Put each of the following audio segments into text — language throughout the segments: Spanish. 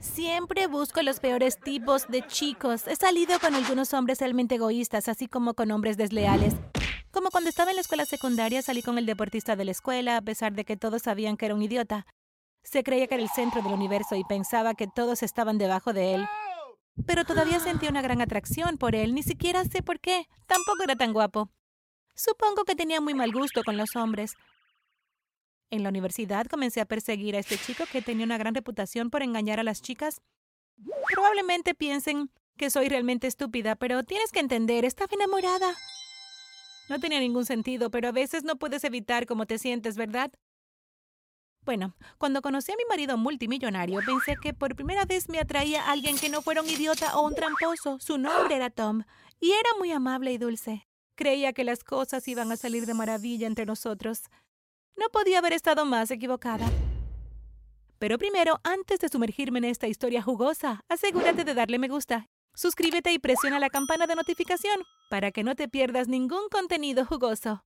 Siempre busco los peores tipos de chicos. He salido con algunos hombres realmente egoístas, así como con hombres desleales. Como cuando estaba en la escuela secundaria, salí con el deportista de la escuela, a pesar de que todos sabían que era un idiota. Se creía que era el centro del universo y pensaba que todos estaban debajo de él. Pero todavía sentía una gran atracción por él, ni siquiera sé por qué. Tampoco era tan guapo. Supongo que tenía muy mal gusto con los hombres. En la universidad comencé a perseguir a este chico que tenía una gran reputación por engañar a las chicas. Probablemente piensen que soy realmente estúpida, pero tienes que entender, estaba enamorada. No tenía ningún sentido, pero a veces no puedes evitar cómo te sientes, ¿verdad? Bueno, cuando conocí a mi marido multimillonario, pensé que por primera vez me atraía a alguien que no fuera un idiota o un tramposo. Su nombre era Tom, y era muy amable y dulce. Creía que las cosas iban a salir de maravilla entre nosotros. No podía haber estado más equivocada. Pero primero, antes de sumergirme en esta historia jugosa, asegúrate de darle me gusta. Suscríbete y presiona la campana de notificación para que no te pierdas ningún contenido jugoso.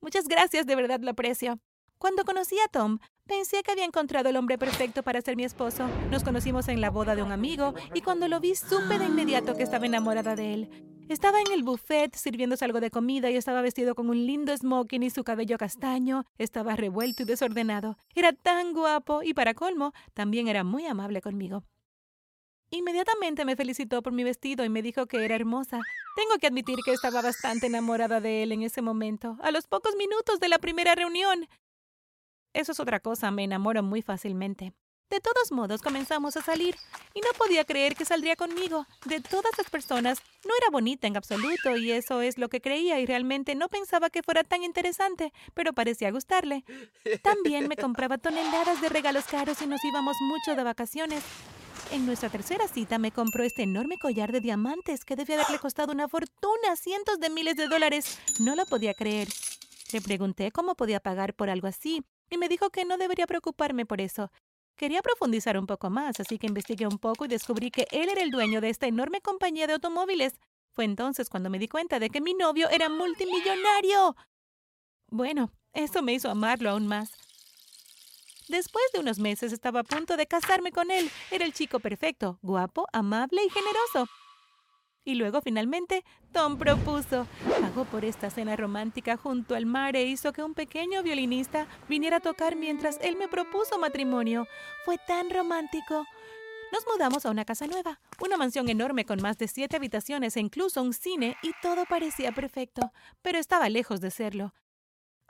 Muchas gracias, de verdad lo aprecio. Cuando conocí a Tom, pensé que había encontrado el hombre perfecto para ser mi esposo. Nos conocimos en la boda de un amigo y cuando lo vi supe de inmediato que estaba enamorada de él. Estaba en el buffet sirviéndose algo de comida y estaba vestido con un lindo smoking y su cabello castaño. Estaba revuelto y desordenado. Era tan guapo y para colmo, también era muy amable conmigo. Inmediatamente me felicitó por mi vestido y me dijo que era hermosa. Tengo que admitir que estaba bastante enamorada de él en ese momento, a los pocos minutos de la primera reunión. Eso es otra cosa, me enamoro muy fácilmente. De todos modos, comenzamos a salir y no podía creer que saldría conmigo. De todas las personas, no era bonita en absoluto y eso es lo que creía y realmente no pensaba que fuera tan interesante, pero parecía gustarle. También me compraba toneladas de regalos caros y nos íbamos mucho de vacaciones. En nuestra tercera cita me compró este enorme collar de diamantes que debía haberle costado una fortuna, cientos de miles de dólares. No lo podía creer. Le pregunté cómo podía pagar por algo así y me dijo que no debería preocuparme por eso, Quería profundizar un poco más, así que investigué un poco y descubrí que él era el dueño de esta enorme compañía de automóviles. Fue entonces cuando me di cuenta de que mi novio era multimillonario. Bueno, eso me hizo amarlo aún más. Después de unos meses estaba a punto de casarme con él. Era el chico perfecto, guapo, amable y generoso. Y luego finalmente Tom propuso. Pagó por esta cena romántica junto al mar e hizo que un pequeño violinista viniera a tocar mientras él me propuso matrimonio. Fue tan romántico. Nos mudamos a una casa nueva, una mansión enorme con más de siete habitaciones e incluso un cine, y todo parecía perfecto, pero estaba lejos de serlo.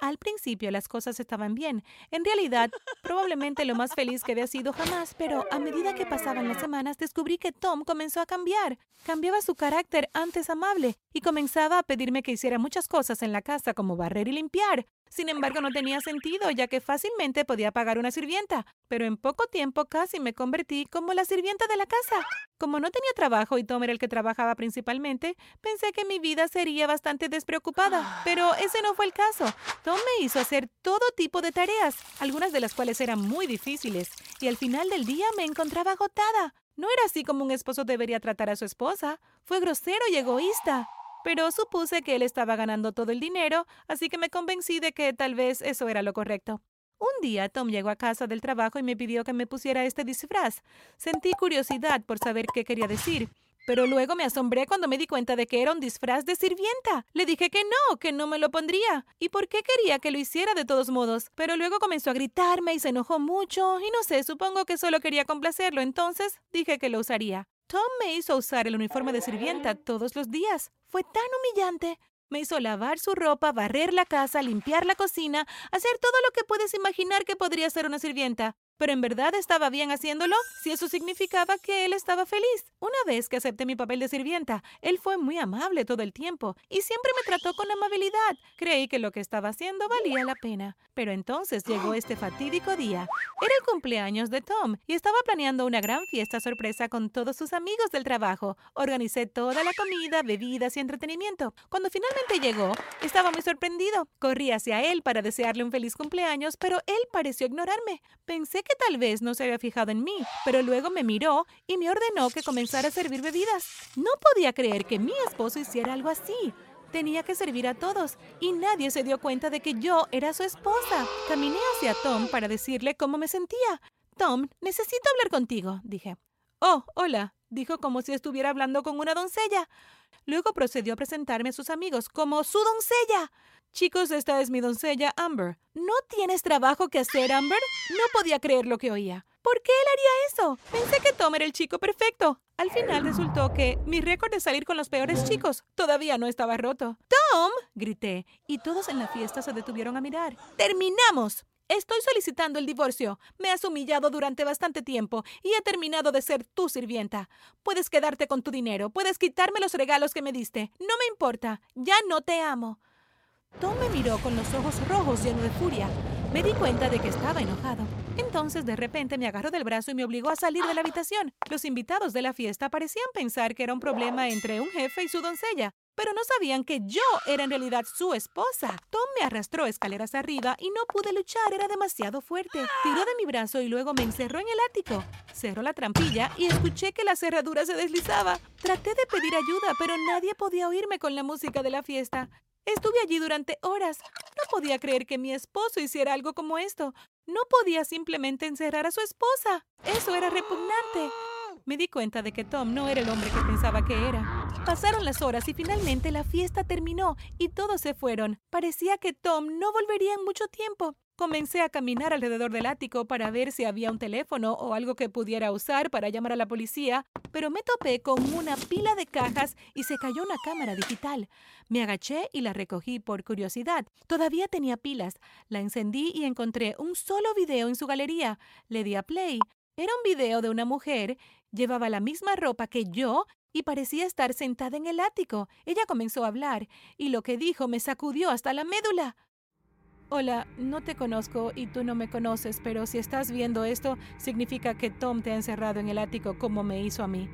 Al principio las cosas estaban bien. En realidad, probablemente lo más feliz que había sido jamás, pero a medida que pasaban las semanas descubrí que Tom comenzó a cambiar. Cambiaba su carácter antes amable y comenzaba a pedirme que hiciera muchas cosas en la casa como barrer y limpiar. Sin embargo, no tenía sentido, ya que fácilmente podía pagar una sirvienta, pero en poco tiempo casi me convertí como la sirvienta de la casa. Como no tenía trabajo y Tom era el que trabajaba principalmente, pensé que mi vida sería bastante despreocupada, pero ese no fue el caso. Tom me hizo hacer todo tipo de tareas, algunas de las cuales eran muy difíciles, y al final del día me encontraba agotada. No era así como un esposo debería tratar a su esposa. Fue grosero y egoísta pero supuse que él estaba ganando todo el dinero, así que me convencí de que tal vez eso era lo correcto. Un día Tom llegó a casa del trabajo y me pidió que me pusiera este disfraz. Sentí curiosidad por saber qué quería decir, pero luego me asombré cuando me di cuenta de que era un disfraz de sirvienta. Le dije que no, que no me lo pondría. ¿Y por qué quería que lo hiciera de todos modos? Pero luego comenzó a gritarme y se enojó mucho, y no sé, supongo que solo quería complacerlo, entonces dije que lo usaría. Tom me hizo usar el uniforme de sirvienta todos los días. Fue tan humillante. Me hizo lavar su ropa, barrer la casa, limpiar la cocina, hacer todo lo que puedes imaginar que podría hacer una sirvienta pero en verdad estaba bien haciéndolo si eso significaba que él estaba feliz. Una vez que acepté mi papel de sirvienta, él fue muy amable todo el tiempo y siempre me trató con amabilidad. Creí que lo que estaba haciendo valía la pena. Pero entonces llegó este fatídico día. Era el cumpleaños de Tom y estaba planeando una gran fiesta sorpresa con todos sus amigos del trabajo. Organicé toda la comida, bebidas y entretenimiento. Cuando finalmente llegó, estaba muy sorprendido. Corrí hacia él para desearle un feliz cumpleaños, pero él pareció ignorarme. Pensé que tal vez no se había fijado en mí, pero luego me miró y me ordenó que comenzara a servir bebidas. No podía creer que mi esposo hiciera algo así. Tenía que servir a todos y nadie se dio cuenta de que yo era su esposa. Caminé hacia Tom para decirle cómo me sentía. Tom, necesito hablar contigo, dije. Oh, hola, dijo como si estuviera hablando con una doncella. Luego procedió a presentarme a sus amigos como su doncella. Chicos, esta es mi doncella Amber. ¿No tienes trabajo que hacer, Amber? No podía creer lo que oía. ¿Por qué él haría eso? Pensé que Tom era el chico perfecto. Al final resultó que mi récord de salir con los peores chicos todavía no estaba roto. ¡Tom! grité, y todos en la fiesta se detuvieron a mirar. ¡Terminamos! Estoy solicitando el divorcio. Me has humillado durante bastante tiempo y he terminado de ser tu sirvienta. Puedes quedarte con tu dinero, puedes quitarme los regalos que me diste. No me importa, ya no te amo. Tom me miró con los ojos rojos lleno de furia. Me di cuenta de que estaba enojado. Entonces de repente me agarró del brazo y me obligó a salir de la habitación. Los invitados de la fiesta parecían pensar que era un problema entre un jefe y su doncella, pero no sabían que yo era en realidad su esposa. Tom me arrastró escaleras arriba y no pude luchar, era demasiado fuerte. Tiró de mi brazo y luego me encerró en el ático. Cerró la trampilla y escuché que la cerradura se deslizaba. Traté de pedir ayuda, pero nadie podía oírme con la música de la fiesta. Estuve allí durante horas. No podía creer que mi esposo hiciera algo como esto. No podía simplemente encerrar a su esposa. Eso era repugnante. Me di cuenta de que Tom no era el hombre que pensaba que era. Pasaron las horas y finalmente la fiesta terminó y todos se fueron. Parecía que Tom no volvería en mucho tiempo. Comencé a caminar alrededor del ático para ver si había un teléfono o algo que pudiera usar para llamar a la policía, pero me topé con una pila de cajas y se cayó una cámara digital. Me agaché y la recogí por curiosidad. Todavía tenía pilas. La encendí y encontré un solo video en su galería. Le di a play. Era un video de una mujer, llevaba la misma ropa que yo y parecía estar sentada en el ático. Ella comenzó a hablar y lo que dijo me sacudió hasta la médula. Hola, no te conozco y tú no me conoces, pero si estás viendo esto, significa que Tom te ha encerrado en el ático como me hizo a mí.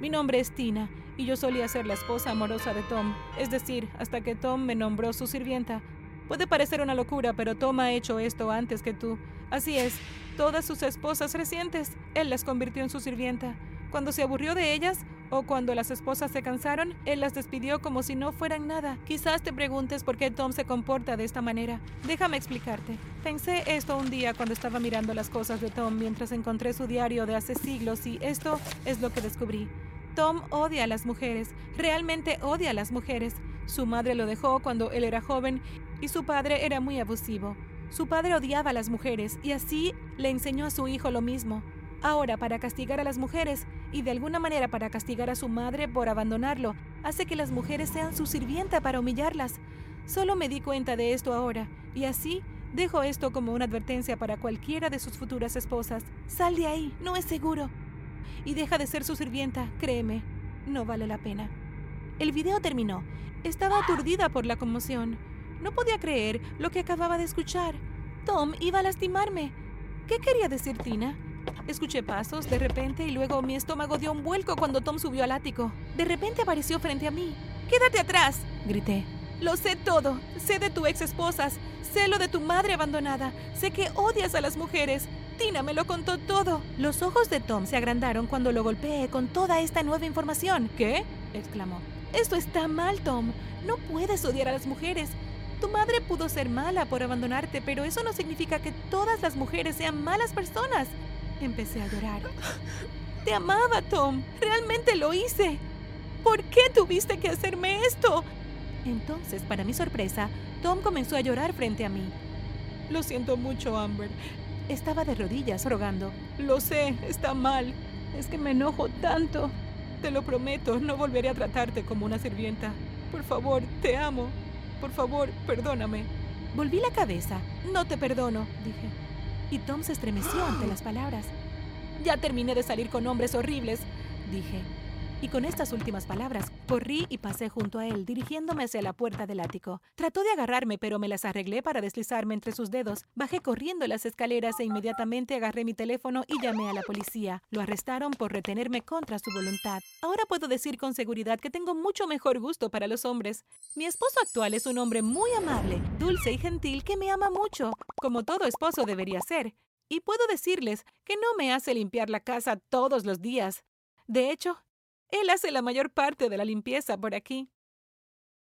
Mi nombre es Tina y yo solía ser la esposa amorosa de Tom, es decir, hasta que Tom me nombró su sirvienta. Puede parecer una locura, pero Tom ha hecho esto antes que tú. Así es, todas sus esposas recientes, él las convirtió en su sirvienta. Cuando se aburrió de ellas, o cuando las esposas se cansaron, él las despidió como si no fueran nada. Quizás te preguntes por qué Tom se comporta de esta manera. Déjame explicarte. Pensé esto un día cuando estaba mirando las cosas de Tom mientras encontré su diario de hace siglos y esto es lo que descubrí. Tom odia a las mujeres, realmente odia a las mujeres. Su madre lo dejó cuando él era joven y su padre era muy abusivo. Su padre odiaba a las mujeres y así le enseñó a su hijo lo mismo. Ahora, para castigar a las mujeres, y de alguna manera para castigar a su madre por abandonarlo, hace que las mujeres sean su sirvienta para humillarlas. Solo me di cuenta de esto ahora, y así dejo esto como una advertencia para cualquiera de sus futuras esposas. Sal de ahí, no es seguro. Y deja de ser su sirvienta, créeme, no vale la pena. El video terminó. Estaba aturdida por la conmoción. No podía creer lo que acababa de escuchar. Tom iba a lastimarme. ¿Qué quería decir Tina? Escuché pasos de repente y luego mi estómago dio un vuelco cuando Tom subió al ático. De repente apareció frente a mí. ¡Quédate atrás! grité. Lo sé todo. Sé de tu ex esposas. Sé lo de tu madre abandonada. Sé que odias a las mujeres. Tina me lo contó todo. Los ojos de Tom se agrandaron cuando lo golpeé con toda esta nueva información. ¿Qué? exclamó. Esto está mal, Tom. No puedes odiar a las mujeres. Tu madre pudo ser mala por abandonarte, pero eso no significa que todas las mujeres sean malas personas. Empecé a llorar. Te amaba, Tom. Realmente lo hice. ¿Por qué tuviste que hacerme esto? Entonces, para mi sorpresa, Tom comenzó a llorar frente a mí. Lo siento mucho, Amber. Estaba de rodillas rogando. Lo sé, está mal. Es que me enojo tanto. Te lo prometo, no volveré a tratarte como una sirvienta. Por favor, te amo. Por favor, perdóname. Volví la cabeza. No te perdono, dije y Tom se estremeció ante las palabras. Ya terminé de salir con hombres horribles, dije. Y con estas últimas palabras, corrí y pasé junto a él, dirigiéndome hacia la puerta del ático. Trató de agarrarme, pero me las arreglé para deslizarme entre sus dedos. Bajé corriendo las escaleras e inmediatamente agarré mi teléfono y llamé a la policía. Lo arrestaron por retenerme contra su voluntad. Ahora puedo decir con seguridad que tengo mucho mejor gusto para los hombres. Mi esposo actual es un hombre muy amable, dulce y gentil que me ama mucho, como todo esposo debería ser. Y puedo decirles que no me hace limpiar la casa todos los días. De hecho, él hace la mayor parte de la limpieza por aquí.